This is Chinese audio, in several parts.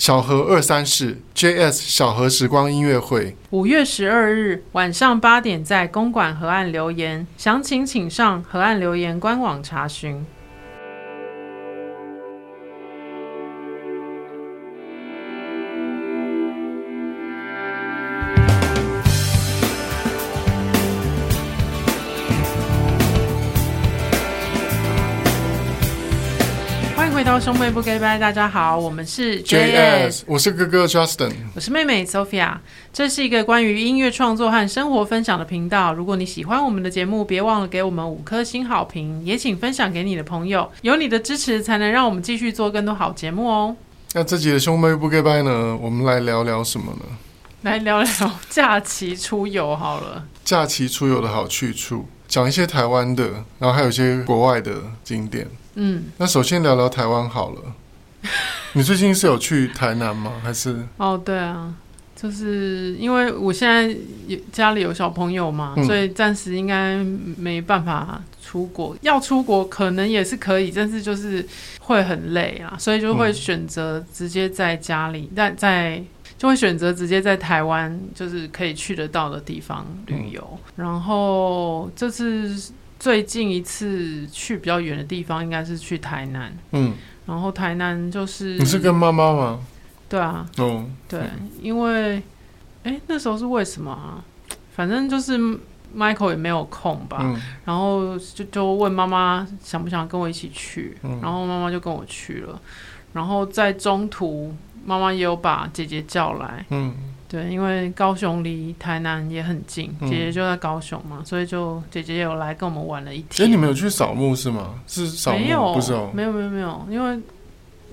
小河二三室 JS 小河时光音乐会，五月十二日晚上八点在公馆河岸留言，详情请上河岸留言官网查询。兄妹不 goodbye，大家好，我们是 JS，我是哥哥 Justin，我是妹妹 Sophia。这是一个关于音乐创作和生活分享的频道。如果你喜欢我们的节目，别忘了给我们五颗星好评，也请分享给你的朋友。有你的支持，才能让我们继续做更多好节目哦。那这集的兄妹不 goodbye 呢？我们来聊聊什么呢？来聊聊假期出游好了。假期出游的好去处，讲一些台湾的，然后还有一些国外的景点。嗯，那首先聊聊台湾好了。你最近是有去台南吗？还是？哦，对啊，就是因为我现在有家里有小朋友嘛，嗯、所以暂时应该没办法出国。要出国可能也是可以，但是就是会很累啊，所以就会选择直接在家里，在、嗯、在就会选择直接在台湾，就是可以去得到的地方旅游。嗯、然后这次。最近一次去比较远的地方，应该是去台南。嗯，然后台南就是你是跟妈妈吗？对啊。哦，对，因为哎、欸，那时候是为什么啊？反正就是 Michael 也没有空吧。嗯、然后就就问妈妈想不想跟我一起去，嗯、然后妈妈就跟我去了。然后在中途，妈妈也有把姐姐叫来。嗯。对，因为高雄离台南也很近，姐姐就在高雄嘛，嗯、所以就姐姐有来跟我们玩了一天。哎，你们有去扫墓是吗？是扫墓？没有，不是哦，没有没有没有，因为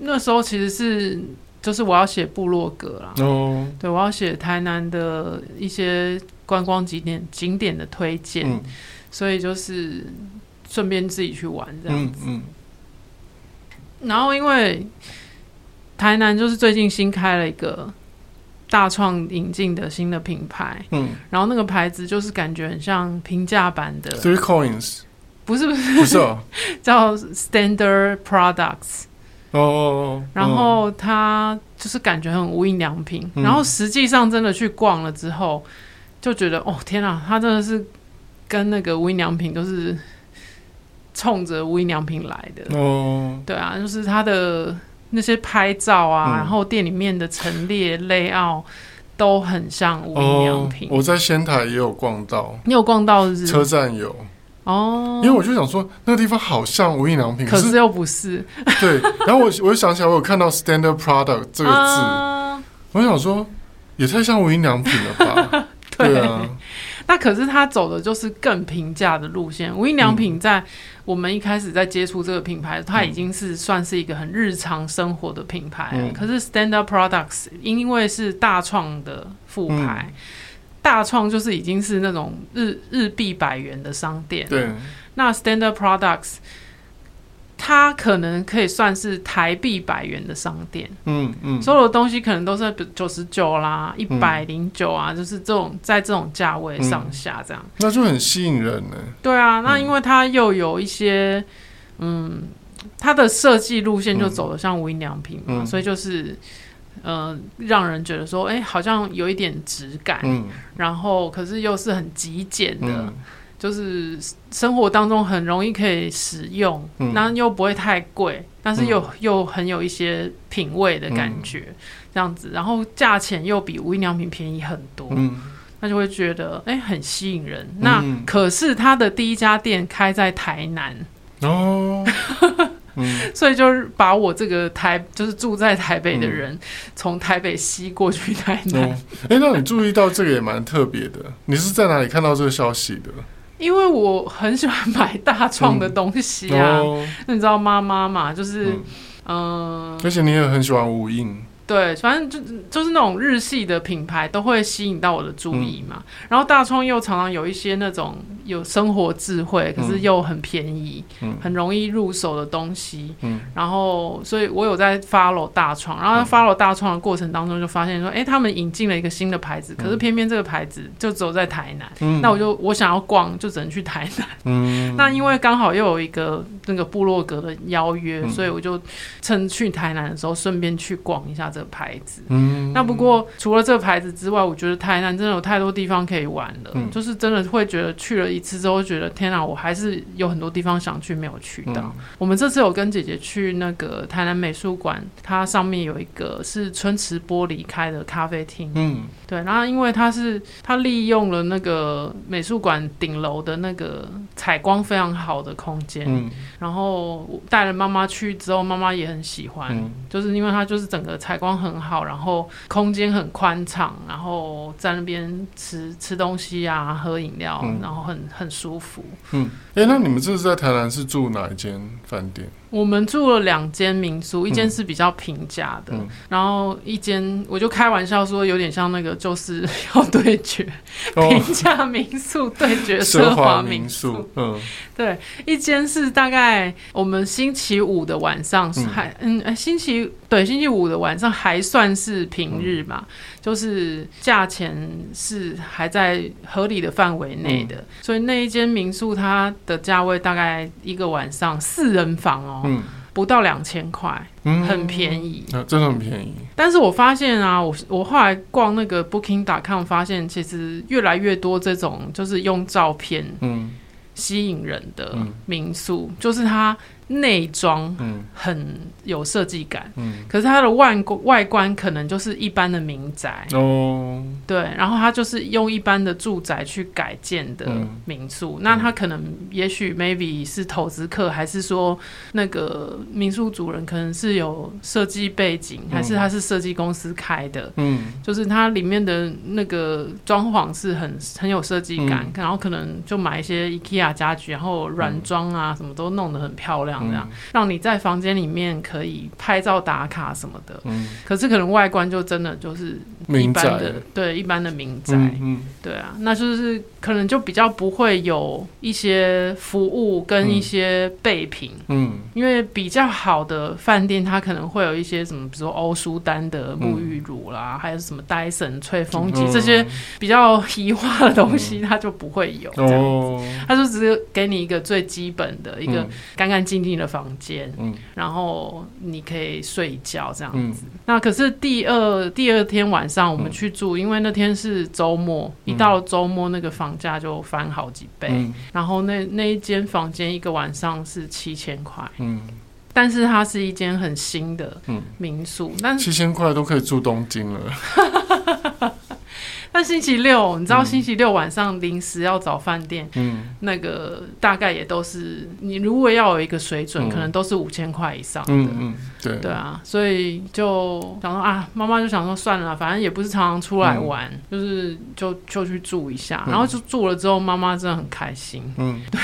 那时候其实是就是我要写部落格啦。哦，对，我要写台南的一些观光景点景点的推荐，嗯、所以就是顺便自己去玩这样子。嗯，嗯，然后因为台南就是最近新开了一个。大创引进的新的品牌，嗯，然后那个牌子就是感觉很像平价版的。Three Coins，不是不是不是，叫 Standard Products，哦，哦，哦，然后它就是感觉很无印良品，嗯、然后实际上真的去逛了之后，就觉得哦天啊，它真的是跟那个无印良品都是冲着无印良品来的，哦，对啊，就是它的。那些拍照啊，嗯、然后店里面的陈列 layout 都很像无印良品。哦、我在仙台也有逛到，你有逛到是是？车站有哦，因为我就想说那个地方好像无印良品，可是又不是。对，然后我我就想起来，我有看到 Standard Product 这个字，啊、我想说也太像无印良品了吧？对，对啊。那可是他走的就是更平价的路线。无印良品在我们一开始在接触这个品牌，它已经是算是一个很日常生活的品牌。嗯、可是 Standard Products 因为是大创的副牌，嗯、大创就是已经是那种日日币百元的商店。对，那 Standard Products。它可能可以算是台币百元的商店，嗯嗯，所有的东西可能都是九十九啦，一百零九啊，就是这种在这种价位上下这样，那就很吸引人呢。对啊，那因为它又有一些，嗯，它的设计路线就走的像无印良品嘛，所以就是，呃，让人觉得说，哎，好像有一点质感，然后可是又是很极简的。就是生活当中很容易可以使用，那、嗯、又不会太贵，但是又、嗯、又很有一些品味的感觉，嗯、这样子，然后价钱又比无印良品便宜很多，嗯、那就会觉得哎、欸、很吸引人。嗯、那可是他的第一家店开在台南。哦，嗯、所以就是把我这个台就是住在台北的人从、嗯、台北吸过去台南。哎、那你注意到这个也蛮特别的，你是在哪里看到这个消息的？因为我很喜欢买大创的东西啊，嗯哦、那你知道妈妈嘛，就是嗯，呃、而且你也很喜欢无印。对，反正就就是那种日系的品牌都会吸引到我的注意嘛。嗯、然后大创又常常有一些那种有生活智慧，可是又很便宜、嗯、很容易入手的东西。嗯、然后，所以我有在 follow 大创，然后 follow 大创的过程当中就发现说，哎、欸，他们引进了一个新的牌子，可是偏偏这个牌子就只有在台南。嗯、那我就我想要逛，就只能去台南。嗯、那因为刚好又有一个那个部落格的邀约，嗯、所以我就趁去台南的时候顺便去逛一下。这个牌子。嗯，那不过除了这个牌子之外，我觉得台南真的有太多地方可以玩了，嗯、就是真的会觉得去了一次之后，觉得天哪，我还是有很多地方想去没有去到。嗯、我们这次有跟姐姐去那个台南美术馆，它上面有一个是春池玻璃开的咖啡厅。嗯，对，然后因为它是它利用了那个美术馆顶楼的那个采光非常好的空间，嗯、然后带了妈妈去之后，妈妈也很喜欢，嗯、就是因为它就是整个采光很好，然后空间很宽敞，然后在那边吃吃东西啊，喝饮料，嗯、然后很很舒服。嗯，哎、欸，那你们这是在台南是住哪一间饭店？我们住了两间民宿，一间是比较平价的，嗯、然后一间我就开玩笑说有点像那个就是要对决、哦、平价民宿对决奢华民宿。嗯，对，一间是大概我们星期五的晚上还嗯，嗯，星期对星期五的晚上还算是平日嘛，嗯、就是价钱是还在合理的范围内的，嗯、所以那一间民宿它的价位大概一个晚上四人房哦。嗯，不到两千块，嗯、很便宜，啊，真的很便宜。但是我发现啊，我我后来逛那个 Booking.com，发现其实越来越多这种就是用照片吸引人的民宿，嗯、就是它。内装很有设计感，嗯，可是它的外外观可能就是一般的民宅哦，对，然后它就是用一般的住宅去改建的民宿，嗯、那它可能也许 maybe 是投资客，还是说那个民宿主人可能是有设计背景，还是他是设计公司开的，嗯，就是它里面的那个装潢是很很有设计感，嗯、然后可能就买一些 IKEA 家具，然后软装啊什么都弄得很漂亮。这样，让你在房间里面可以拍照打卡什么的。嗯，可是可能外观就真的就是一般的，对，一般的民宅。嗯，嗯，对啊，那就是可能就比较不会有一些服务跟一些备品。嗯，因为比较好的饭店，它可能会有一些什么，比如说欧舒丹的沐浴乳啦，嗯、还有什么戴森吹风机、嗯、这些比较移化的东西，它就不会有这样子。哦，它就只是给你一个最基本的一个干干净净的房间，嗯，然后你可以睡觉这样子。嗯、那可是第二第二天晚上我们去住，嗯、因为那天是周末，嗯、一到周末那个房价就翻好几倍。嗯、然后那那一间房间一个晚上是七千块，嗯，但是它是一间很新的民宿，嗯、但七千块都可以住东京了。但星期六，你知道星期六晚上临时要找饭店，嗯，那个大概也都是你如果要有一个水准，嗯、可能都是五千块以上的，嗯嗯，对。对啊，所以就想说啊，妈妈就想说算了，反正也不是常常出来玩，嗯、就是就就去住一下，然后就住了之后，妈妈真的很开心，嗯，对，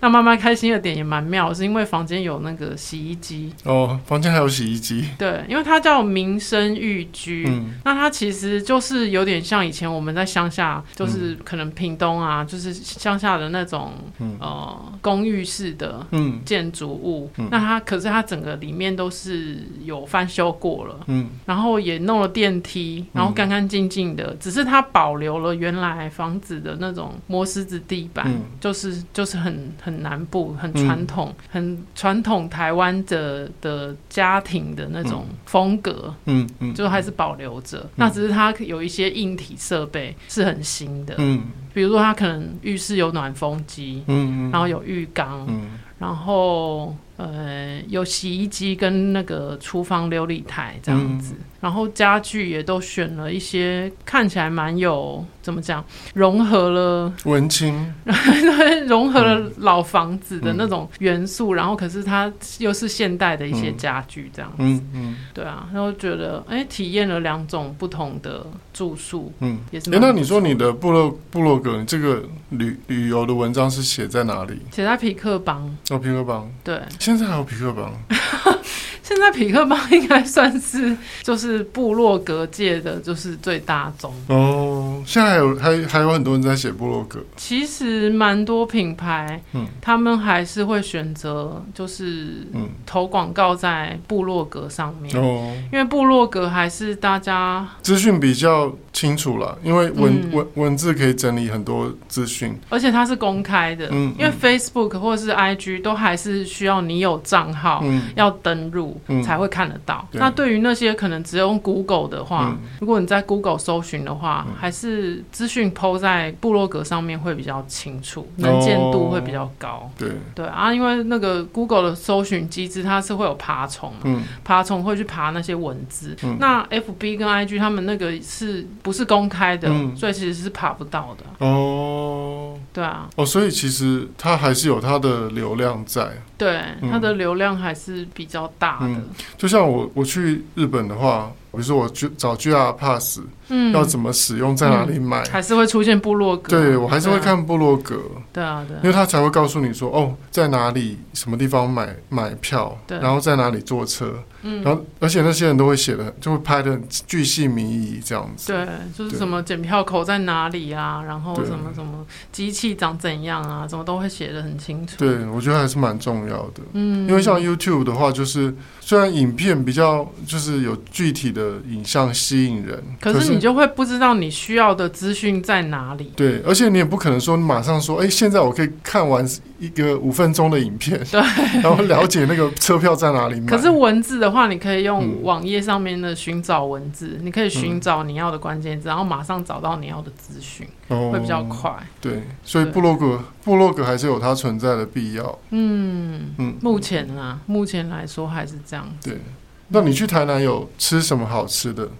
那妈妈开心的点也蛮妙，是因为房间有那个洗衣机。哦，房间还有洗衣机，对，因为它叫民生寓居，嗯，那它其实就是有点。像以前我们在乡下，就是可能屏东啊，嗯、就是乡下的那种、嗯、呃公寓式的建筑物。嗯、那它可是它整个里面都是有翻修过了，嗯，然后也弄了电梯，然后干干净净的。嗯、只是它保留了原来房子的那种磨石子地板，嗯、就是就是很很南部、很传统、嗯、很传统台湾的的家庭的那种风格，嗯嗯，嗯。就还是保留着。嗯、那只是它有一些硬体设备是很新的，嗯，比如说它可能浴室有暖风机，嗯嗯，然后有浴缸，嗯，然后。呃，有洗衣机跟那个厨房琉璃台这样子，嗯、然后家具也都选了一些看起来蛮有怎么讲，融合了文青，融合了老房子的那种元素，嗯、然后可是它又是现代的一些家具这样子，嗯嗯，对啊，然后觉得哎，体验了两种不同的住宿，嗯，也是。哎，那你说你的部落部落格这个旅旅游的文章是写在哪里？写在皮克邦。哦，皮克邦，对。现在还有匹克邦？现在匹克邦应该算是就是部落格界的就是最大宗哦。现在还有还还有很多人在写部落格。其实蛮多品牌，嗯，他们还是会选择就是嗯投广告在部落格上面哦，因为部落格还是大家资讯比较。清楚了，因为文、嗯、文文字可以整理很多资讯，而且它是公开的。嗯，因为 Facebook 或者是 IG 都还是需要你有账号，嗯，要登入才会看得到。嗯、那对于那些可能只用 Google 的话，嗯、如果你在 Google 搜寻的话，嗯、还是资讯 PO 在部落格上面会比较清楚，能见度会比较高。哦、对对啊，因为那个 Google 的搜寻机制它是会有爬虫，嗯，爬虫会去爬那些文字。嗯、那 FB 跟 IG 他们那个是不是公开的？嗯、所以其实是爬不到的。哦，对啊，哦，所以其实它还是有它的流量在。对，嗯、它的流量还是比较大的。嗯、就像我我去日本的话，比如说我去找 JR Pass，嗯，要怎么使用，在哪里买，嗯、还是会出现部落格。对，我还是会看部落格。对啊，对啊，因为他才会告诉你说，哦，在哪里什么地方买买票，对，然后在哪里坐车，嗯，然后而且那些人都会写的，就会拍的巨细靡遗这样子。对，就是什么检票口在哪里啊，然后什么什么机器长怎样啊，什么都会写的很清楚。对，我觉得还是蛮重要的。嗯，因为像 YouTube 的话，就是虽然影片比较就是有具体的影像吸引人，可是你就会不知道你需要的资讯在哪里。对，而且你也不可能说你马上说，哎，现在我可以看完一个五分钟的影片，对，然后了解那个车票在哪里买。可是文字的话，你可以用网页上面的寻找文字，嗯、你可以寻找你要的关键字，然后马上找到你要的资讯，哦、会比较快。对，所以部落格部落格还是有它存在的必要。嗯嗯，目前啊，目前来说还是这样子。对，那你去台南有吃什么好吃的？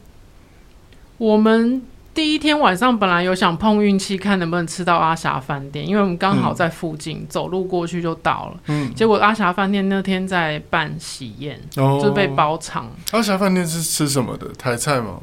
我们。第一天晚上本来有想碰运气，看能不能吃到阿霞饭店，因为我们刚好在附近，嗯、走路过去就到了。嗯，结果阿霞饭店那天在办喜宴，哦、就是被包场。阿霞饭店是吃什么的？台菜吗？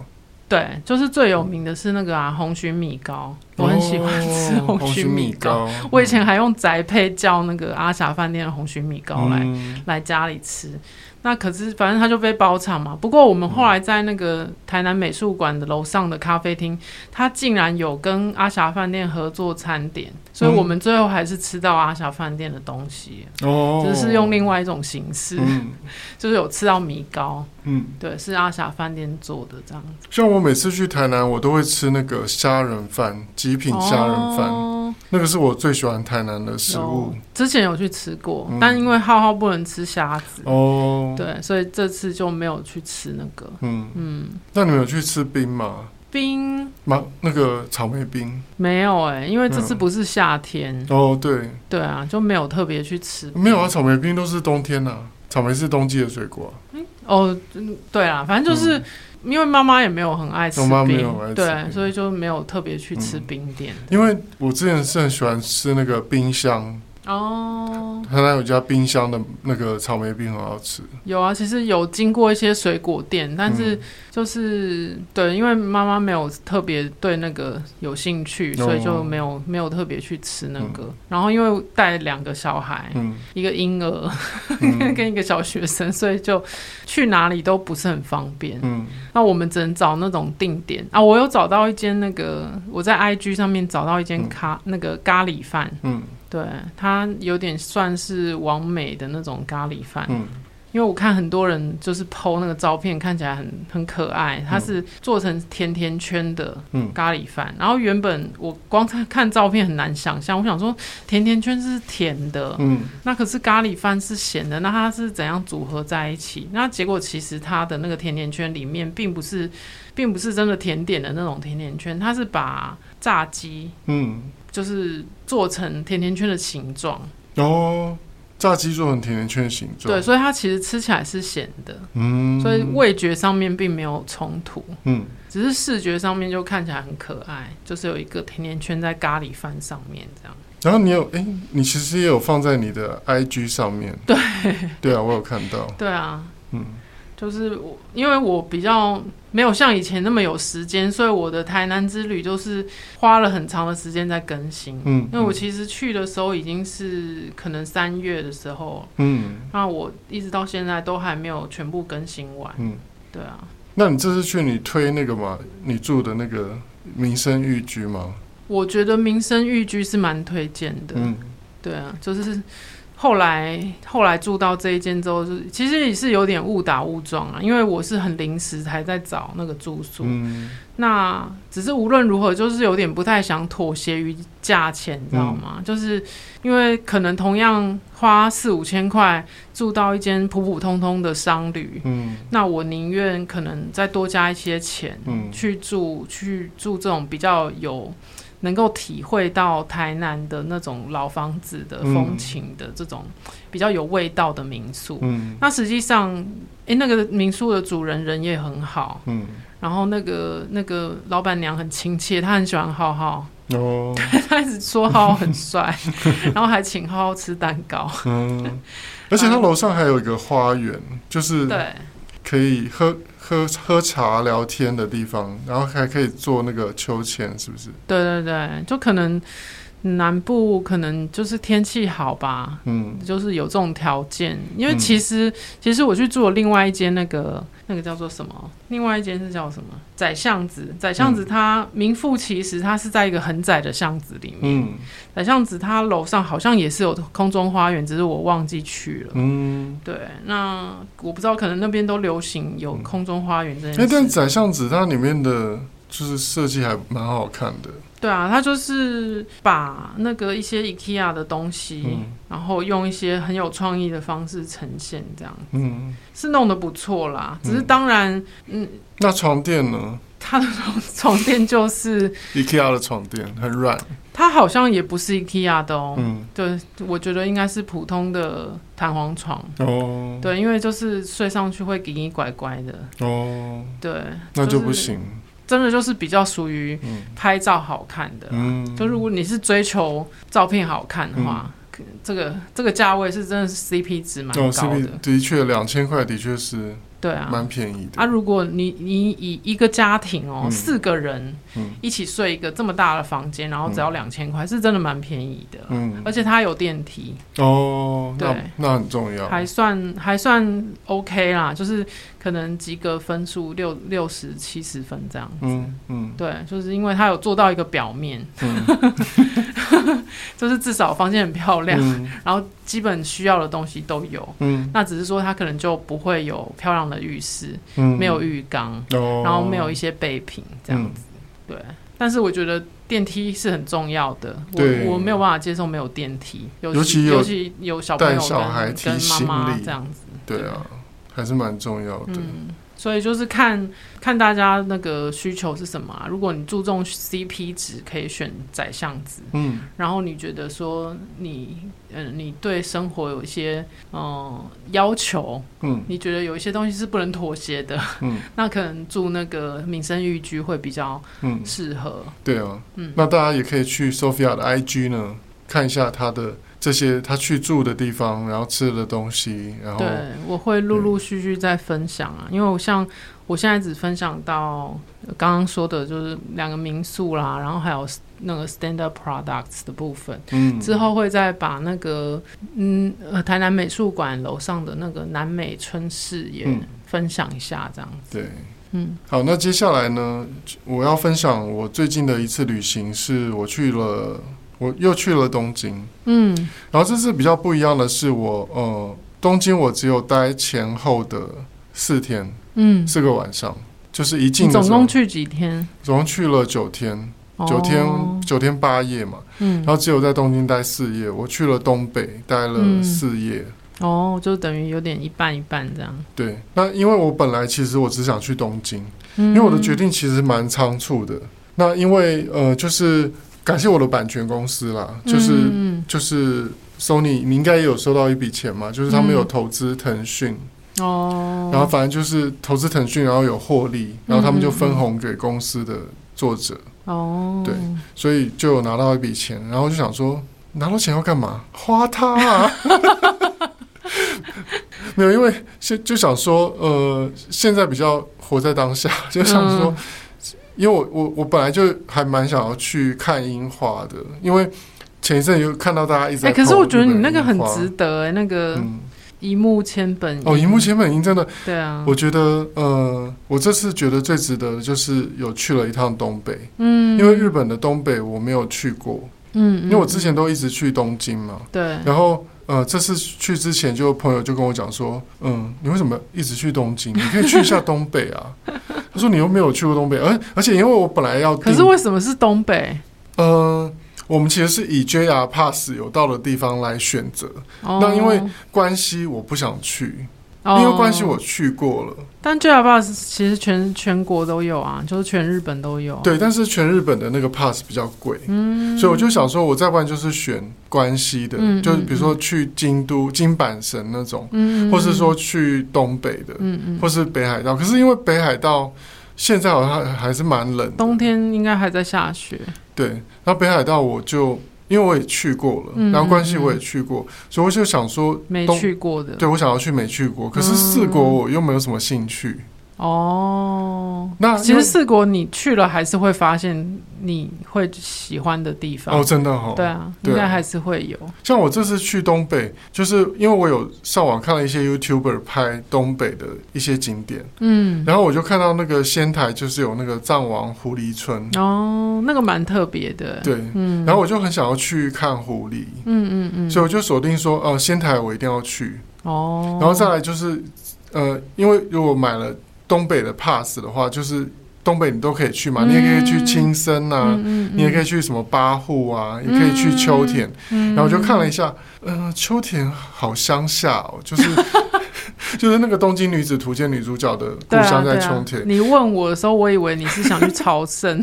对，就是最有名的是那个啊红鲟米糕，我很喜欢吃红曲米糕。哦、我以前还用宅配叫那个阿霞饭店的红曲米糕来、嗯、来家里吃。那可是，反正他就被包场嘛。不过我们后来在那个台南美术馆的楼上的咖啡厅，他竟然有跟阿霞饭店合作餐点，所以我们最后还是吃到阿霞饭店的东西。哦，只是用另外一种形式，嗯、就是有吃到米糕。嗯，对，是阿霞饭店做的这样子。像我每次去台南，我都会吃那个虾仁饭，极品虾仁饭。哦、那个是我最喜欢台南的食物。之前有去吃过，嗯、但因为浩浩不能吃虾子。哦。对，所以这次就没有去吃那个。嗯嗯，那你们有去吃冰吗？冰吗？那个草莓冰没有哎、欸，因为这次不是夏天。嗯、哦，对对啊，就没有特别去吃。没有啊，草莓冰都是冬天啊，草莓是冬季的水果、啊。嗯哦，对啊，反正就是、嗯、因为妈妈也没有很爱吃冰，妈妈没有爱吃冰，对，所以就没有特别去吃冰店、嗯。因为我之前是很喜欢吃那个冰箱。哦，台南有家冰箱的那个草莓冰很好吃。有啊，其实有经过一些水果店，但是就是、嗯、对，因为妈妈没有特别对那个有兴趣，所以就没有、哦、没有特别去吃那个。嗯、然后因为带两个小孩，嗯、一个婴儿、嗯、跟一个小学生，所以就去哪里都不是很方便。嗯，那我们只能找那种定点啊。我有找到一间那个，我在 IG 上面找到一间咖、嗯、那个咖喱饭。嗯。对，它有点算是完美的那种咖喱饭，嗯，因为我看很多人就是 PO 那个照片，看起来很很可爱。它是做成甜甜圈的咖喱饭，嗯、然后原本我光看看照片很难想象，我想说甜甜圈是甜的，嗯，那可是咖喱饭是咸的，那它是怎样组合在一起？那结果其实它的那个甜甜圈里面并不是，并不是真的甜点的那种甜甜圈，它是把炸鸡，嗯。就是做成甜甜圈的形状。哦，炸鸡做成甜甜圈的形状，对，所以它其实吃起来是咸的，嗯，所以味觉上面并没有冲突，嗯，只是视觉上面就看起来很可爱，就是有一个甜甜圈在咖喱饭上面这样。然后你有哎、欸，你其实也有放在你的 IG 上面，对，对啊，我有看到，对啊，嗯。就是我，因为我比较没有像以前那么有时间，所以我的台南之旅就是花了很长的时间在更新。嗯，因为我其实去的时候已经是可能三月的时候，嗯，那我一直到现在都还没有全部更新完。嗯，对啊。那你这次去你推那个嘛？你住的那个民生寓居吗？我觉得民生寓居是蛮推荐的。嗯，对啊，就是。后来后来住到这一间之后，是其实也是有点误打误撞啊，因为我是很临时才在找那个住宿。嗯，那只是无论如何，就是有点不太想妥协于价钱，你知道吗？嗯，就是因为可能同样花四五千块住到一间普普通通的商旅，嗯，那我宁愿可能再多加一些钱，嗯，去住去住这种比较有。能够体会到台南的那种老房子的风情的这种比较有味道的民宿，嗯，那实际上，哎、欸，那个民宿的主人人也很好，嗯，然后那个那个老板娘很亲切，她很喜欢浩浩，哦，对，她一直说浩浩很帅，然后还请浩浩吃蛋糕，嗯，而且他楼上还有一个花园，就是对，可以喝。喝喝茶聊天的地方，然后还可以做那个秋千，是不是？对对对，就可能南部可能就是天气好吧，嗯，就是有这种条件。因为其实、嗯、其实我去住了另外一间那个。那个叫做什么？另外一间是叫什么？窄巷子。窄巷子，它名副其实，它是在一个很窄的巷子里面。嗯。窄巷子，它楼上好像也是有空中花园，只是我忘记去了。嗯。对，那我不知道，可能那边都流行有空中花园这件事。哎，但窄巷子它里面的就是设计还蛮好看的。对啊，他就是把那个一些 IKEA 的东西，嗯、然后用一些很有创意的方式呈现，这样子，嗯，是弄得不错啦。只是当然，嗯，嗯那床垫呢？它的床床垫就是 IKEA 的床垫，很软。它好像也不是 IKEA 的哦，嗯，对，我觉得应该是普通的弹簧床哦，对，因为就是睡上去会给你拐拐的哦，对，那就不行。就是真的就是比较属于拍照好看的，嗯，就如果你是追求照片好看的话，嗯、这个这个价位是真的是 CP 值蛮高的，哦、CP, 的确两千块的确是。对啊，蛮便宜的。啊，如果你你以一个家庭哦，嗯、四个人一起睡一个这么大的房间，嗯、然后只要两千块，是真的蛮便宜的。嗯，而且它有电梯。哦，对。那，那很重要，还算还算 OK 啦，就是可能及格分数六六十七十分这样子。嗯嗯，对，就是因为它有做到一个表面，嗯、就是至少房间很漂亮，嗯、然后。基本需要的东西都有，嗯，那只是说它可能就不会有漂亮的浴室，嗯，没有浴缸，哦，然后没有一些备品这样子，嗯、对。但是我觉得电梯是很重要的，我我没有办法接受没有电梯，尤其尤其有小朋友跟小孩跟妈妈这样子，对啊，还是蛮重要的。嗯所以就是看看大家那个需求是什么啊。如果你注重 CP 值，可以选窄巷子。嗯，然后你觉得说你嗯、呃，你对生活有一些嗯、呃、要求，嗯，你觉得有一些东西是不能妥协的，嗯，那可能住那个民生寓居会比较嗯适合。对啊，嗯，那大家也可以去 Sophia 的 IG 呢，看一下她的。这些他去住的地方，然后吃的东西，然后对，我会陆陆续续再分享啊，嗯、因为我像我现在只分享到刚刚说的，就是两个民宿啦，然后还有那个 Standard Products 的部分，嗯，之后会再把那个嗯呃台南美术馆楼上的那个南美春市也分享一下，这样子，嗯、对，嗯，好，那接下来呢，我要分享我最近的一次旅行，是我去了。我又去了东京，嗯，然后这次比较不一样的是我，我呃，东京我只有待前后的四天，嗯，四个晚上，就是一进。总共去几天？总共去了九天，九天、哦、九天八夜嘛，嗯，然后只有在东京待四夜。我去了东北，待了四夜，嗯、哦，就等于有点一半一半这样。对，那因为我本来其实我只想去东京，嗯、因为我的决定其实蛮仓促的。那因为呃，就是。感谢我的版权公司啦，就是、嗯、就是 Sony，你应该也有收到一笔钱嘛，就是他们有投资腾讯哦，然后反正就是投资腾讯，然后有获利，然后他们就分红给公司的作者哦，对，所以就有拿到一笔钱，然后就想说拿到钱要干嘛？花它啊！没有，因为现就想说，呃，现在比较活在当下，就想说。嗯因为我我我本来就还蛮想要去看樱花的，因为前一阵有看到大家一直在。哎、欸，可是我觉得你那个很值得哎、欸，那个一目千本哦，一目千本樱真的。对啊，我觉得呃，我这次觉得最值得的就是有去了一趟东北，嗯，因为日本的东北我没有去过，嗯，因为我之前都一直去东京嘛，对，然后呃，这次去之前，就朋友就跟我讲说，嗯，你为什么一直去东京？你可以去一下东北啊。他说你又没有去过东北，而而且因为我本来要，可是为什么是东北？呃，我们其实是以 JR Pass 有到的地方来选择。哦、那因为关西我不想去。因为关系我去过了，但 JR Pass 其实全全国都有啊，就是全日本都有啊。对，但是全日本的那个 pass 比较贵，嗯，所以我就想说，我再不然就是选关西的，嗯，就比如说去京都、京阪神那种，嗯，或是说去东北的，嗯嗯，或是北海道。可是因为北海道现在好像还是蛮冷，冬天应该还在下雪。对，那北海道我就。因为我也去过了，嗯、然后关系我也去过，嗯、所以我就想说，没去过的，对，我想要去没去过，可是四国我又没有什么兴趣。哦，那其实四国你去了还是会发现你会喜欢的地方。哦，真的哈、哦，对啊，应该还是会有。像我这次去东北，就是因为我有上网看了一些 YouTuber 拍东北的一些景点，嗯，然后我就看到那个仙台就是有那个藏王狐狸村。哦，那个蛮特别的，对，嗯，然后我就很想要去看狐狸，嗯嗯嗯，所以我就锁定说，呃，仙台我一定要去。哦，然后再来就是，呃，因为如果买了。东北的 pass 的话，就是东北你都可以去嘛，嗯、你也可以去青森啊，嗯嗯嗯、你也可以去什么八户啊，嗯、也可以去秋田。嗯、然后我就看了一下，嗯、呃，秋田好乡下哦，就是 就是那个《东京女子图鉴》女主角的故乡在秋田。啊啊、你问我的时候，我以为你是想去朝圣。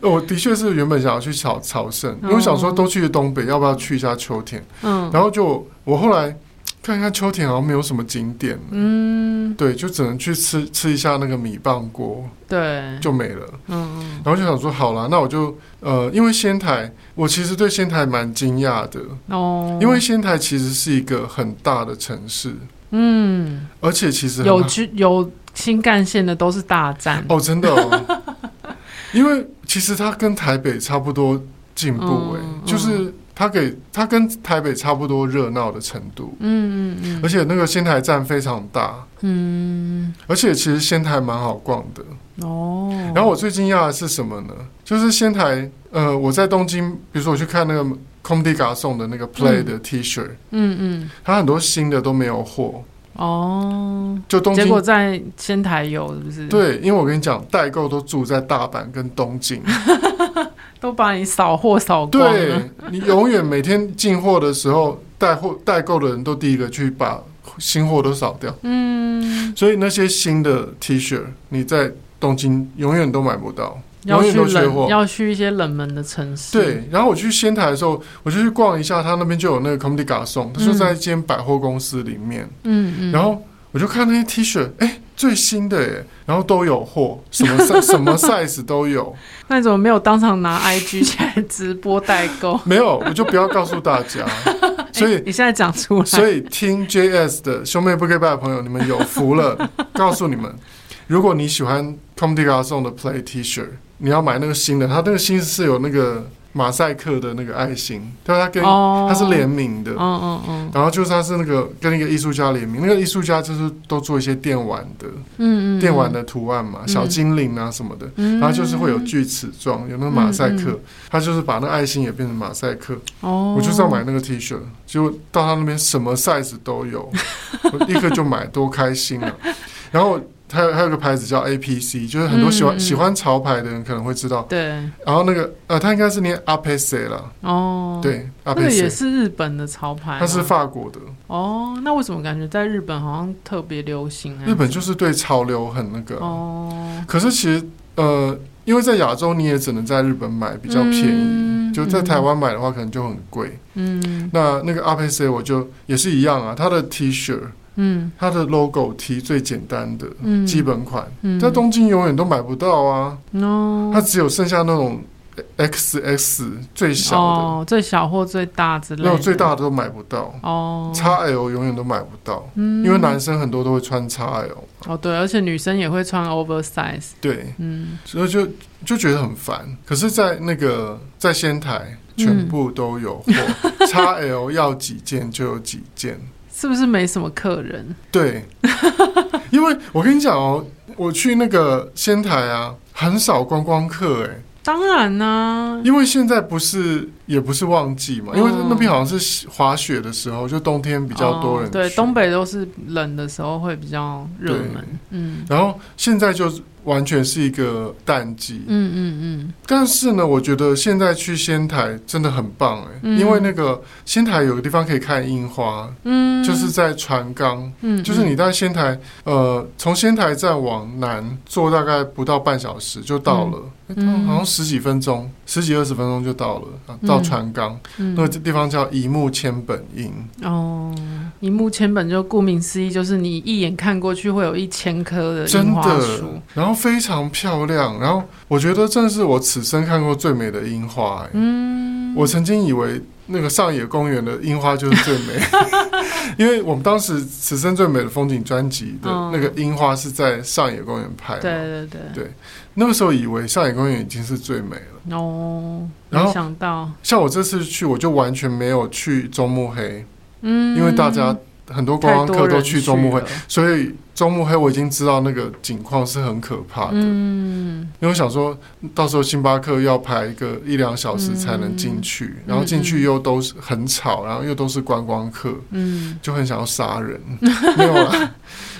我 的确是原本想要去朝朝圣，因为我想说都去东北，要不要去一下秋田？嗯，然后就我后来。看看秋田好像没有什么景点，嗯，对，就只能去吃吃一下那个米棒锅，对，就没了，嗯嗯，然后就想说好了，那我就呃，因为仙台，我其实对仙台蛮惊讶的。哦，因为仙台其实是一个很大的城市，嗯，而且其实有去有新干线的都是大站哦，真的哦，因为其实它跟台北差不多进步哎，就是。它给它跟台北差不多热闹的程度，嗯嗯嗯，而且那个仙台站非常大，嗯，而且其实仙台蛮好逛的哦。然后我最惊讶的是什么呢？就是仙台，呃，我在东京，比如说我去看那个 Comme des Garçons 的那个 Play 的 T 恤，嗯嗯，它很多新的都没有货哦。就东京，结果在仙台有是不是？对，因为我跟你讲，代购都住在大阪跟东京。都把你扫货扫光了。对，你永远每天进货的时候，带货代购的人都第一个去把新货都扫掉。嗯，所以那些新的 T 恤，你在东京永远都买不到，永远都缺货。要去一些冷门的城市。对，然后我去仙台的时候，我就去逛一下，他那边就有那个 Comme des Garçons，他说在一间百货公司里面。嗯嗯，然后我就看那些 T 恤，哎。最新的耶，然后都有货，什么 size 什么 size 都有。那你怎么没有当场拿 IG 起来直播代购？没有，我就不要告诉大家。所以、欸、你现在讲出来，所以听 JS 的兄妹不可以拜的朋友，你们有福了。告诉你们，如果你喜欢 Comme des Garçons 的 Play T 恤，你要买那个新的，它那个新是有那个。马赛克的那个爱心，对，它跟它是联名的，嗯嗯嗯，然后就是它是那个跟一个艺术家联名，那个艺术家就是都做一些电玩的，嗯嗯，电玩的图案嘛，小精灵啊什么的，然后就是会有锯齿状，有那个马赛克，他就是把那爱心也变成马赛克，哦，我就是要买那个 T 恤，结果到他那边什么 size 都有，我立刻就买，多开心啊，然后。还有还有个牌子叫 APC，就是很多喜欢、嗯、喜欢潮牌的人可能会知道。对。然后那个呃，它应该是念 APC 了。哦。对。那个也是日本的潮牌。它是法国的。哦，那为什么感觉在日本好像特别流行？日本就是对潮流很那个。哦。可是其实呃，因为在亚洲你也只能在日本买比较便宜，嗯、就在台湾买的话可能就很贵。嗯。那那个 APC 我就也是一样啊，它的 T 恤。嗯，它的 logo T 最简单的嗯基本款，嗯在东京永远都买不到啊。哦，它只有剩下那种 X X 最小的，哦，最小或最大之类的，没有最大的都买不到。哦，XL 永远都买不到，嗯，因为男生很多都会穿 XL。哦，对，而且女生也会穿 oversize。对，嗯，所以就就觉得很烦。可是，在那个在仙台，全部都有货，XL 要几件就有几件。是不是没什么客人？对，因为我跟你讲哦，我去那个仙台啊，很少观光客哎。当然呢、啊，因为现在不是也不是旺季嘛，因为那边好像是滑雪的时候，就冬天比较多人、哦。对，东北都是冷的时候会比较热门。嗯，然后现在就完全是一个淡季。嗯嗯嗯。但是呢，我觉得现在去仙台真的很棒哎、欸，嗯、因为那个仙台有个地方可以看樱花。嗯。就是在船冈。嗯。就是你在仙台，呃，从仙台站往南坐大概不到半小时就到了。嗯嗯，好像十几分钟，十几二十分钟就到了，到船冈，那个地方叫一木千本樱。哦，一木千本就顾名思义，就是你一眼看过去会有一千棵的樱花树，然后非常漂亮。然后我觉得这是我此生看过最美的樱花、欸。嗯，我曾经以为。那个上野公园的樱花就是最美，因为我们当时此生最美的风景专辑的那个樱花是在上野公园拍的。对对对，对，那个时候以为上野公园已经是最美了。哦，然后想到。像我这次去，我就完全没有去中目黑，嗯，因为大家。很多观光客都去中目黑，所以中目黑我已经知道那个景况是很可怕的。嗯，因为我想说到时候星巴克要排一个一两小时才能进去，嗯、然后进去又都是很吵，然后又都是观光客，嗯，就很想要杀人，没有啦。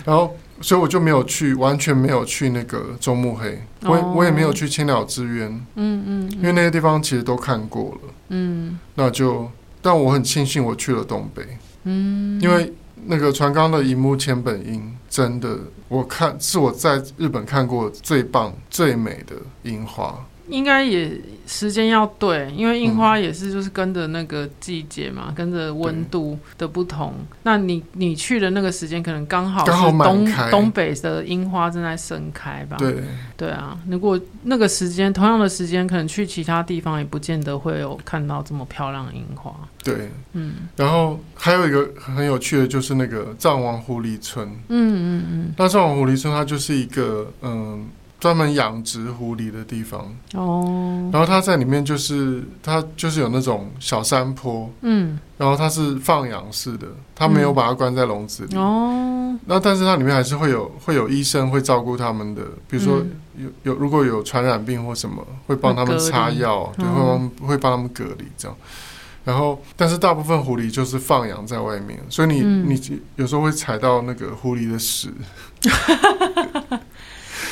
然后所以我就没有去，完全没有去那个中目黑，我也、哦、我也没有去青鸟之渊，嗯嗯，因为那些地方其实都看过了，嗯，那就但我很庆幸我去了东北，嗯，因为。那个船冈的乙木千本樱，真的，我看是我在日本看过最棒、最美的樱花。应该也时间要对，因为樱花也是就是跟着那个季节嘛，嗯、跟着温度的不同。那你你去的那个时间可能刚好是东东北的樱花正在盛开吧？对对啊，如果那个时间同样的时间，可能去其他地方也不见得会有看到这么漂亮的樱花。对，嗯。然后还有一个很有趣的就是那个藏王狐狸村。嗯嗯嗯。那藏王狐狸村它就是一个嗯。专门养殖狐狸的地方。哦，然后它在里面就是它就是有那种小山坡，嗯，然后它是放养式的，它没有把它关在笼子里。哦，那但是它里面还是会有会有医生会照顾他们的，比如说有有如果有传染病或什么，会帮他们擦药，对，会帮会帮他们隔离这样，然后但是大部分狐狸就是放养在外面，所以你你有时候会踩到那个狐狸的屎。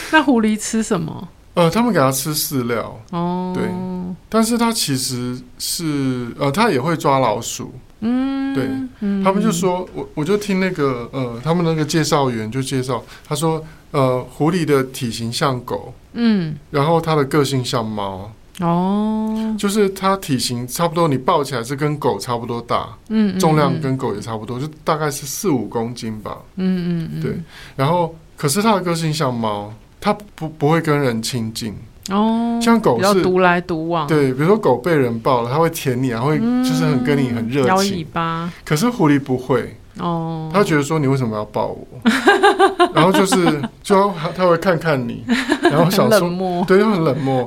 那狐狸吃什么？呃，他们给它吃饲料。哦，对，但是它其实是呃，它也会抓老鼠。嗯，对，嗯、他们就说，我我就听那个呃，他们那个介绍员就介绍，他说，呃，狐狸的体型像狗，嗯，然后它的个性像猫。哦，就是它体型差不多，你抱起来是跟狗差不多大，嗯，嗯，重量跟狗也差不多，就大概是四五公斤吧。嗯嗯嗯，对，然后可是它的个性像猫。它不不会跟人亲近哦，像狗是独来独往。对，比如说狗被人抱了，它会舔你，然后会就是很跟你很热情，摇尾巴。可是狐狸不会哦，它觉得说你为什么要抱我？然后就是就它会看看你，然后想说对，又很冷漠，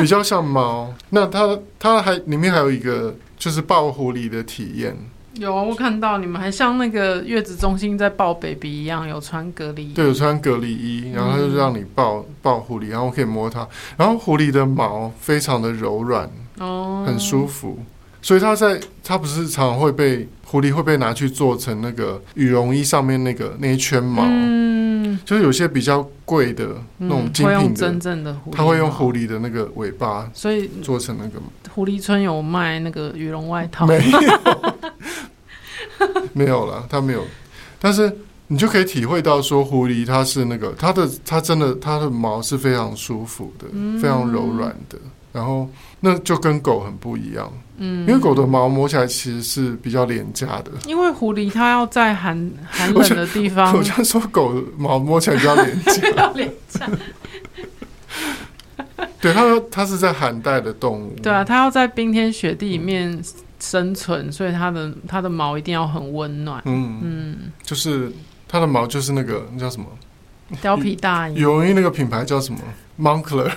比较像猫。那它它还里面还有一个就是抱狐狸的体验。有啊，我看到你们还像那个月子中心在抱 baby 一样，有穿隔离衣。对，有穿隔离衣，然后他就让你抱抱狐狸，然后可以摸它，然后狐狸的毛非常的柔软，哦，很舒服，所以它在它不是常常会被狐狸会被拿去做成那个羽绒衣上面那个那一圈毛，嗯，就是有些比较贵的那种精品的，真正的狐狸，它会用狐狸的那个尾巴，所以做成那个狐狸村有卖那个羽绒外套，没。有。没有了，它没有，但是你就可以体会到说，狐狸它是那个它的它真的它的毛是非常舒服的，嗯、非常柔软的，然后那就跟狗很不一样，嗯，因为狗的毛摸起来其实是比较廉价的，因为狐狸它要在寒 寒冷的地方，我就说狗的毛摸起来比较廉价，比较廉价，对，它说它是在寒带的动物，对啊，它要在冰天雪地里面。嗯生存，所以它的它的毛一定要很温暖。嗯嗯，就是它的毛就是那个那叫什么？貂皮大衣。羽绒衣那个品牌叫什么？Moncler。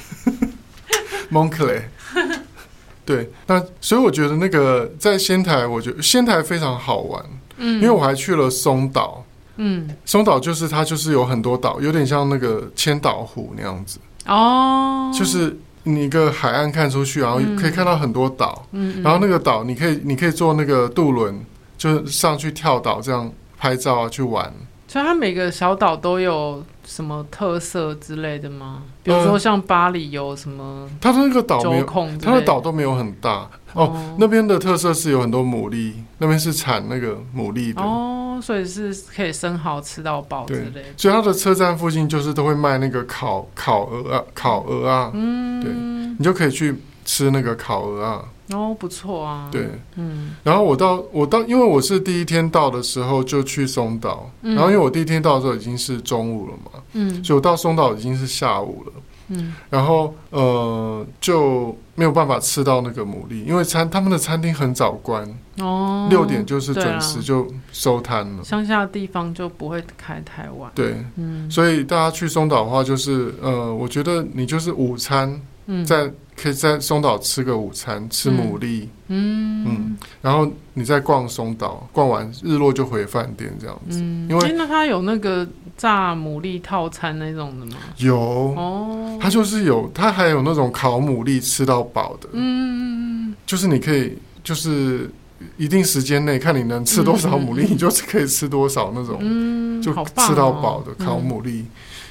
Moncler。对，那所以我觉得那个在仙台，我觉得仙台非常好玩。嗯，因为我还去了松岛。嗯，松岛就是它就是有很多岛，有点像那个千岛湖那样子。哦，就是。你一个海岸看出去，然后可以看到很多岛，嗯，然后那个岛你可以你可以坐那个渡轮，就上去跳岛这样拍照啊，去玩。所以它每个小岛都有什么特色之类的吗？比如说像巴黎有什么？它的那个岛没有，它的岛都没有很大哦，哦。那边的特色是有很多牡蛎，那边是产那个牡蛎的。哦，所以是可以生蚝吃到饱之类的。所以它的车站附近就是都会卖那个烤烤鹅啊，烤鹅啊，嗯，对，你就可以去吃那个烤鹅啊。哦，不错啊。对，嗯，然后我到我到，因为我是第一天到的时候就去松岛，嗯，然后因为我第一天到的时候已经是中午了嘛，嗯，所以我到松岛已经是下午了，嗯，然后呃就没有办法吃到那个牡蛎，因为餐他们的餐厅很早关，哦，六点就是准时就收摊了，乡下的地方就不会开太晚，对，嗯，所以大家去松岛的话，就是呃，我觉得你就是午餐。嗯，在可以在松岛吃个午餐，吃牡蛎，嗯。嗯，然后你再逛松岛，逛完日落就回饭店这样子。嗯，因为那它有那个炸牡蛎套餐那种的吗？有。哦，它就是有，它还有那种烤牡蛎吃到饱的。嗯，就是你可以，就是一定时间内看你能吃多少牡蛎，你就是可以吃多少那种，嗯，就吃到饱的烤牡蛎。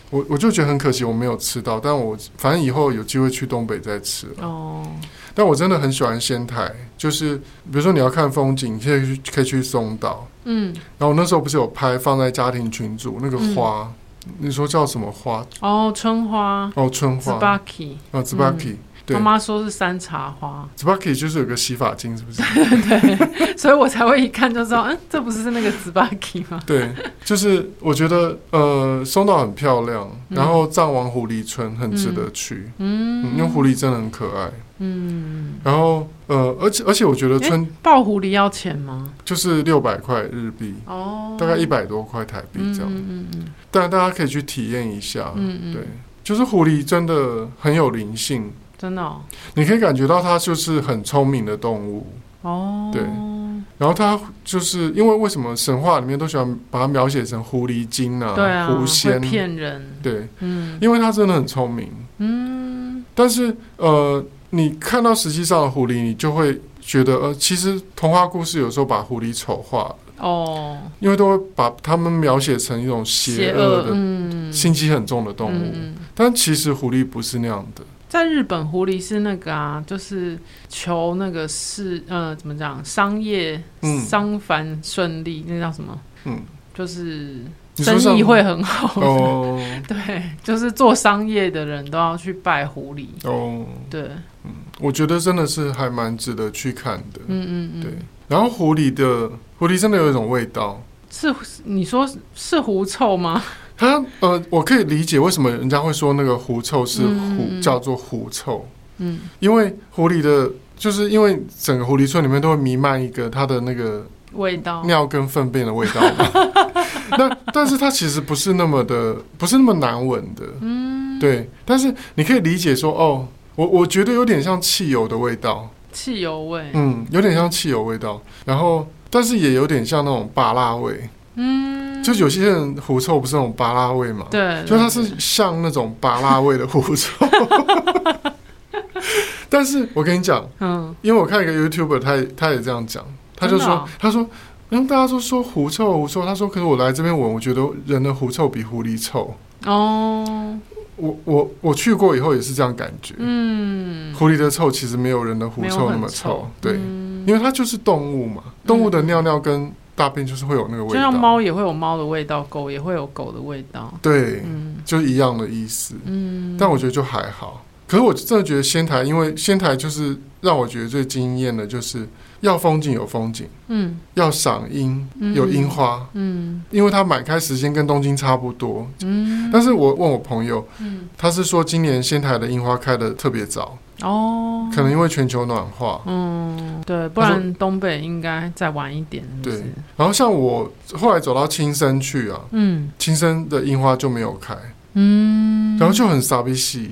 我我就觉得很可惜，我没有吃到，但我反正以后有机会去东北再吃哦。但我真的很喜欢仙台，就是比如说你要看风景，可以去可以去松岛，嗯。然后我那时候不是有拍放在家庭群组那个花，嗯、你说叫什么花？哦，春花。哦，春花。Tsubaki。哦，Tsubaki。妈妈说是山茶花，Tsubaki 就是有个洗发精，是不是？对，所以我才会一看就知道，嗯，这不是那个 Tsubaki 吗？对，就是我觉得呃，松岛很漂亮，然后藏王狐狸村很值得去，嗯，因为狐狸真的很可爱，嗯，然后呃，而且而且我觉得村抱狐狸要钱吗？就是六百块日币，哦，大概一百多块台币这样，嗯嗯，但大家可以去体验一下，嗯嗯，对，就是狐狸真的很有灵性。真的，哦，你可以感觉到它就是很聪明的动物。哦。对，然后它就是因为为什么神话里面都喜欢把它描写成狐狸精啊？对啊，狐仙。骗人。对，嗯，因为它真的很聪明。嗯，但是呃，你看到实际上的狐狸，你就会觉得呃，其实童话故事有时候把狐狸丑化了。哦，因为都会把它们描写成一种邪恶的、嗯、心机很重的动物，嗯、但其实狐狸不是那样的。在日本，狐狸是那个啊，就是求那个是呃，怎么讲，商业、嗯、商繁顺利，那叫什么？嗯，就是生意会很好。哦，对，就是做商业的人都要去拜狐狸。哦，对，嗯，我觉得真的是还蛮值得去看的。嗯嗯嗯，对。然后狐狸的狐狸真的有一种味道，是你说是狐臭吗？它呃，我可以理解为什么人家会说那个狐臭是狐，嗯、叫做狐臭。嗯，因为狐狸的，就是因为整个狐狸村里面都会弥漫一个它的那个味道，尿跟粪便的味道嘛。那但是它其实不是那么的，不是那么难闻的。嗯，对。但是你可以理解说，哦，我我觉得有点像汽油的味道，汽油味。嗯，有点像汽油味道。然后，但是也有点像那种芭辣味。嗯，就有些人狐臭不是那种巴拉味嘛？对，就它是像那种巴拉味的狐臭。但是我跟你讲，嗯，因为我看一个 YouTuber，他也他也这样讲，他就说，哦、他说，然后大家都说狐臭狐臭，他说，可是我来这边闻，我觉得人的狐臭比狐狸臭。哦，我我我去过以后也是这样感觉。嗯，狐狸的臭其实没有人的狐臭那么臭，臭对，嗯、因为它就是动物嘛，动物的尿尿跟大便就是会有那个味道，就像猫也会有猫的味道，狗也会有狗的味道。对，嗯，就一样的意思。嗯，但我觉得就还好。可是我真的觉得仙台，因为仙台就是让我觉得最惊艳的，就是要风景有风景，嗯，要赏樱有樱花，嗯，因为它满开时间跟东京差不多，嗯。但是我问我朋友，嗯，他是说今年仙台的樱花开的特别早。哦，可能因为全球暖化，嗯，对，不然东北应该再晚一点是是？对，然后像我后来走到青森去啊，嗯，青森的樱花就没有开，嗯，然后就很傻逼戏，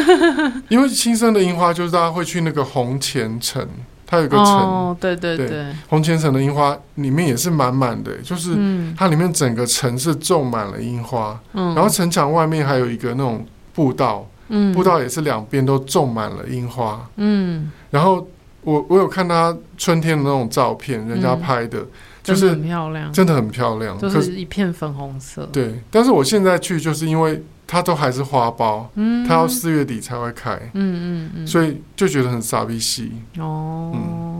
因为青森的樱花就是大家会去那个红前城，它有个城，哦，对对对，对，红前城的樱花里面也是满满的，就是它里面整个城是种满了樱花，嗯，然后城墙外面还有一个那种步道。嗯，步道也是两边都种满了樱花，嗯，然后我我有看他春天的那种照片，人家拍的，就是很漂亮，真的很漂亮，就是一片粉红色。对，但是我现在去就是因为它都还是花苞，嗯，它要四月底才会开，嗯嗯嗯，所以就觉得很傻逼戏。哦，嗯。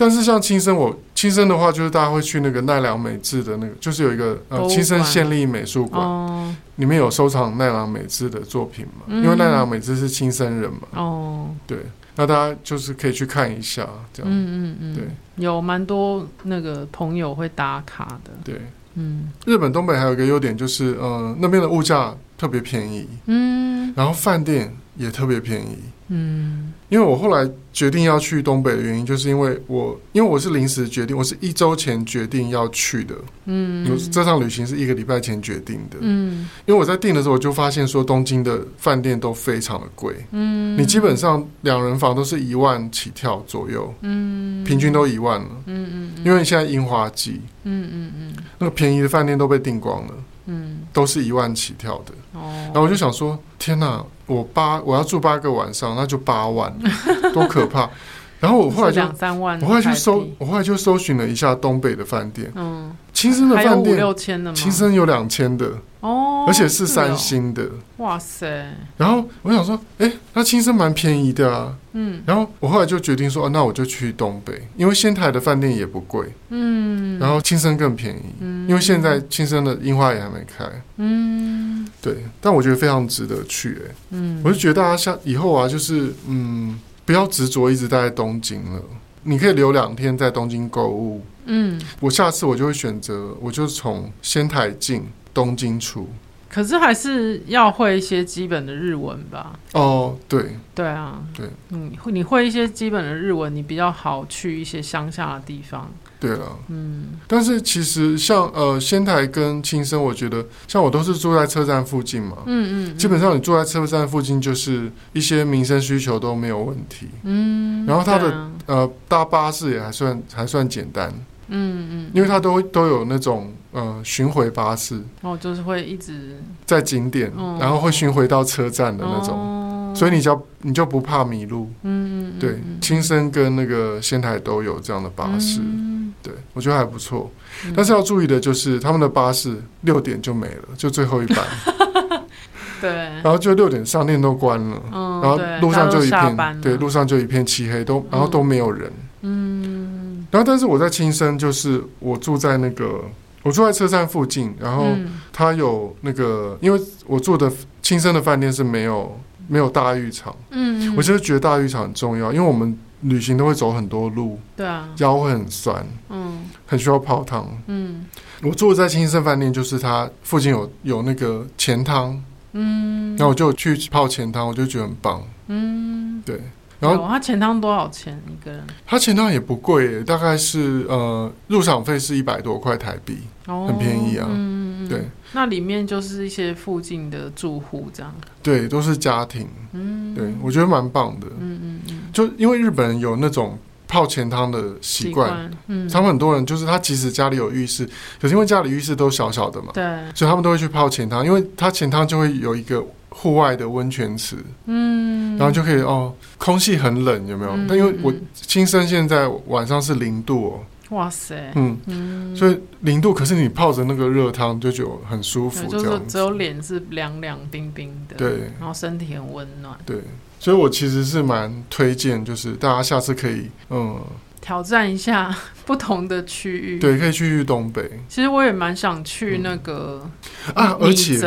但是像青森，我青森的话，就是大家会去那个奈良美智的那个，就是有一个呃青森县立美术馆，哦、里面有收藏奈良美智的作品嘛，嗯、因为奈良美智是青森人嘛，哦，对，那大家就是可以去看一下，这样，嗯嗯嗯，对，有蛮多那个朋友会打卡的，对，嗯，日本东北还有一个优点就是，呃，那边的物价特别便宜，嗯，然后饭店也特别便宜。嗯，因为我后来决定要去东北的原因，就是因为我因为我是临时决定，我是一周前决定要去的。嗯，这趟旅行是一个礼拜前决定的。嗯，因为我在订的时候，我就发现说东京的饭店都非常的贵。嗯，你基本上两人房都是一万起跳左右。嗯，平均都一万了。嗯嗯，因为现在樱花季。嗯嗯嗯，那个便宜的饭店都被订光了。嗯，都是一万起跳的。哦，然后我就想说，天哪！我八我要住八个晚上，那就八万，多可怕！然后我后来就两三万，我后来就搜，我后来就搜寻了一下东北的饭店，嗯，青森的饭店还有五六千的吗？青森有两千的哦，而且是三星的，哇塞！然后我想说，哎，那青森蛮便宜的啊，嗯，然后我后来就决定说，那我就去东北，因为仙台的饭店也不贵，嗯，然后青森更便宜，嗯，因为现在青森的樱花也还没开，嗯，对，但我觉得非常值得去，哎，嗯，我就觉得大家像以后啊，就是嗯。不要执着一直待在东京了，你可以留两天在东京购物。嗯，我下次我就会选择，我就从仙台进，东京出。可是还是要会一些基本的日文吧？哦，对，对啊，对，嗯，你会一些基本的日文，你比较好去一些乡下的地方。对了，嗯，但是其实像呃仙台跟青森，我觉得像我都是住在车站附近嘛，嗯嗯，基本上你住在车站附近，就是一些民生需求都没有问题，嗯，然后它的、啊、呃搭巴士也还算还算简单，嗯嗯，因为它都都有那种呃巡回巴士，哦，就是会一直在景点，哦、然后会巡回到车站的那种。哦。所以你就你就不怕迷路，嗯，对，青森跟那个仙台都有这样的巴士，嗯、对我觉得还不错。嗯、但是要注意的就是，他们的巴士六点就没了，就最后一班，对，然后就六点商店都关了，嗯、然后路上就一片，对，路上就一片漆黑，都然后都没有人，嗯，然后但是我在青森，就是我住在那个我住在车站附近，然后他有那个，因为我住的青森的饭店是没有。没有大浴场，嗯，我就是觉得大浴场很重要，因为我们旅行都会走很多路，对啊，腰会很酸，嗯，很需要泡汤，嗯，我住在青盛饭店，就是它附近有有那个钱汤，嗯，然后我就去泡钱汤，我就觉得很棒，嗯，对。然后它前汤多少钱一个人？它钱汤也不贵，大概是呃入场费是一百多块台币，哦，很便宜啊。嗯，对。那里面就是一些附近的住户这样。对，都是家庭。嗯，对，我觉得蛮棒的。嗯嗯嗯。就因为日本人有那种泡前汤的习惯，嗯，他们很多人就是他即使家里有浴室，可是因为家里浴室都小小的嘛，对，所以他们都会去泡前汤，因为他前汤就会有一个。户外的温泉池，嗯，然后就可以哦，空气很冷，有没有？嗯、但因为我亲身现在晚上是零度哦，哇塞，嗯，嗯，所以零度，可是你泡着那个热汤就觉得很舒服，就是只有脸是凉凉冰冰的，对，然后身体很温暖，对，所以我其实是蛮推荐，就是大家下次可以嗯。挑战一下 不同的区域，对，可以去东北。其实我也蛮想去那个、嗯、啊，而且。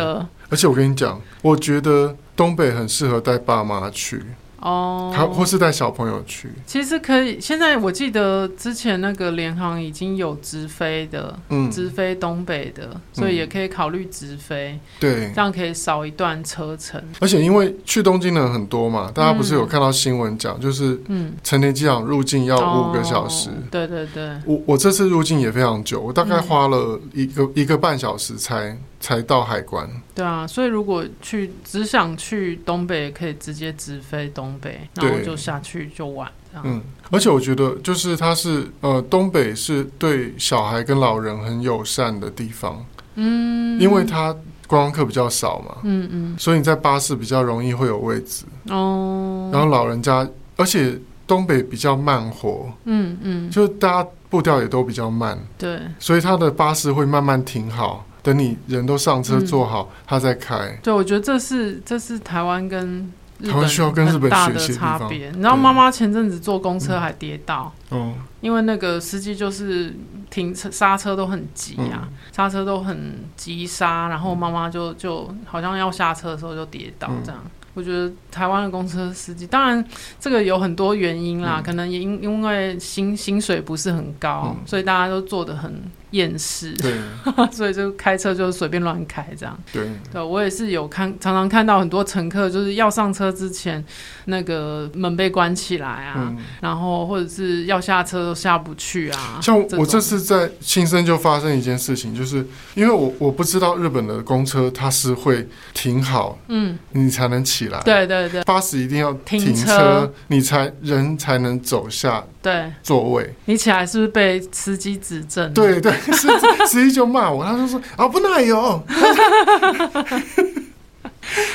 而且我跟你讲，我觉得东北很适合带爸妈去。哦，他或是带小朋友去，其实可以。现在我记得之前那个联航已经有直飞的，嗯，直飞东北的，所以也可以考虑直飞。对，这样可以少一段车程。而且因为去东京的人很多嘛，大家不是有看到新闻讲，就是嗯，成田机场入境要五个小时。对对对，我我这次入境也非常久，我大概花了一个一个半小时才才到海关。对啊，所以如果去只想去东北，可以直接直飞东北，然后就下去就玩。嗯，而且我觉得就是它是呃，东北是对小孩跟老人很友善的地方。嗯，因为它观光客比较少嘛，嗯嗯，所以你在巴士比较容易会有位置。哦。然后老人家，而且东北比较慢活，嗯嗯，就大家步调也都比较慢，对，所以他的巴士会慢慢停好，等你人都上车坐好，他再开。对，我觉得这是这是台湾跟。台湾需要跟日本学习的差别，你知道妈妈前阵子坐公车还跌倒，嗯，因为那个司机就是停车刹车都很急啊，刹、嗯、车都很急刹，然后妈妈就就好像要下车的时候就跌倒这样。嗯、我觉得台湾的公车司机，当然这个有很多原因啦，嗯、可能也因因为薪薪水不是很高，嗯、所以大家都做的很。厌世，对，所以就开车就随便乱开这样。对，对我也是有看，常常看到很多乘客就是要上车之前，那个门被关起来啊，嗯、然后或者是要下车都下不去啊。像我这次在青森就发生一件事情，就是因为我我不知道日本的公车它是会停好，嗯，你才能起来。对对对，巴士一定要停车，停车你才人才能走下。对，座位，你起来是不是被司机指正？对对，司司机就骂我，他就说啊不耐油，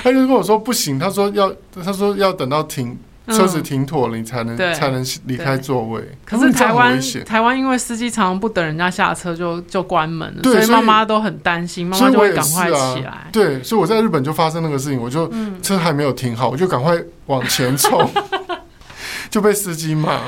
他就跟我说不行，他说要他说要等到停车子停妥了，你才能才能离开座位。可是台湾台湾因为司机常常不等人家下车就就关门了，所以妈妈都很担心，妈妈就会赶快起来。对，所以我在日本就发生那个事情，我就车还没有停好，我就赶快往前冲。就被司机骂，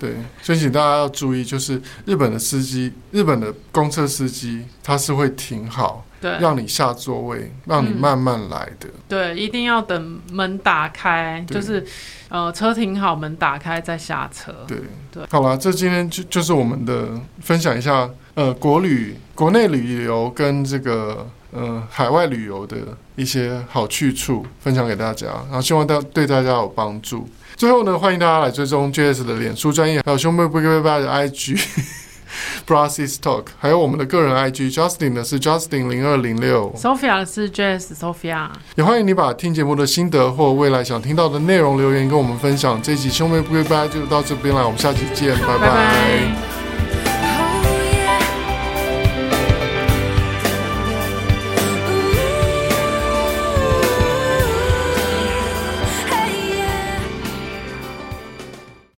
对，所以请大家要注意，就是日本的司机，日本的公车司机，他是会停好，对，让你下座位，让你慢慢来的。嗯、对，一定要等门打开，就是呃车停好，门打开再下车。对对，对好了，这今天就就是我们的分享一下，呃，国旅、国内旅游跟这个呃海外旅游的一些好去处，分享给大家，然后希望大对大家有帮助。最后呢，欢迎大家来追踪 JS 的脸书专业，还有兄妹不给拜拜的 IG，Brothers Talk，还有我们的个人 IG，Justin 呢是 Justin 零二零六，Sophia 是 JS Sophia。也欢迎你把听节目的心得或未来想听到的内容留言跟我们分享。这一集兄妹不归拜拜就到这边了，我们下期见，拜拜。拜拜。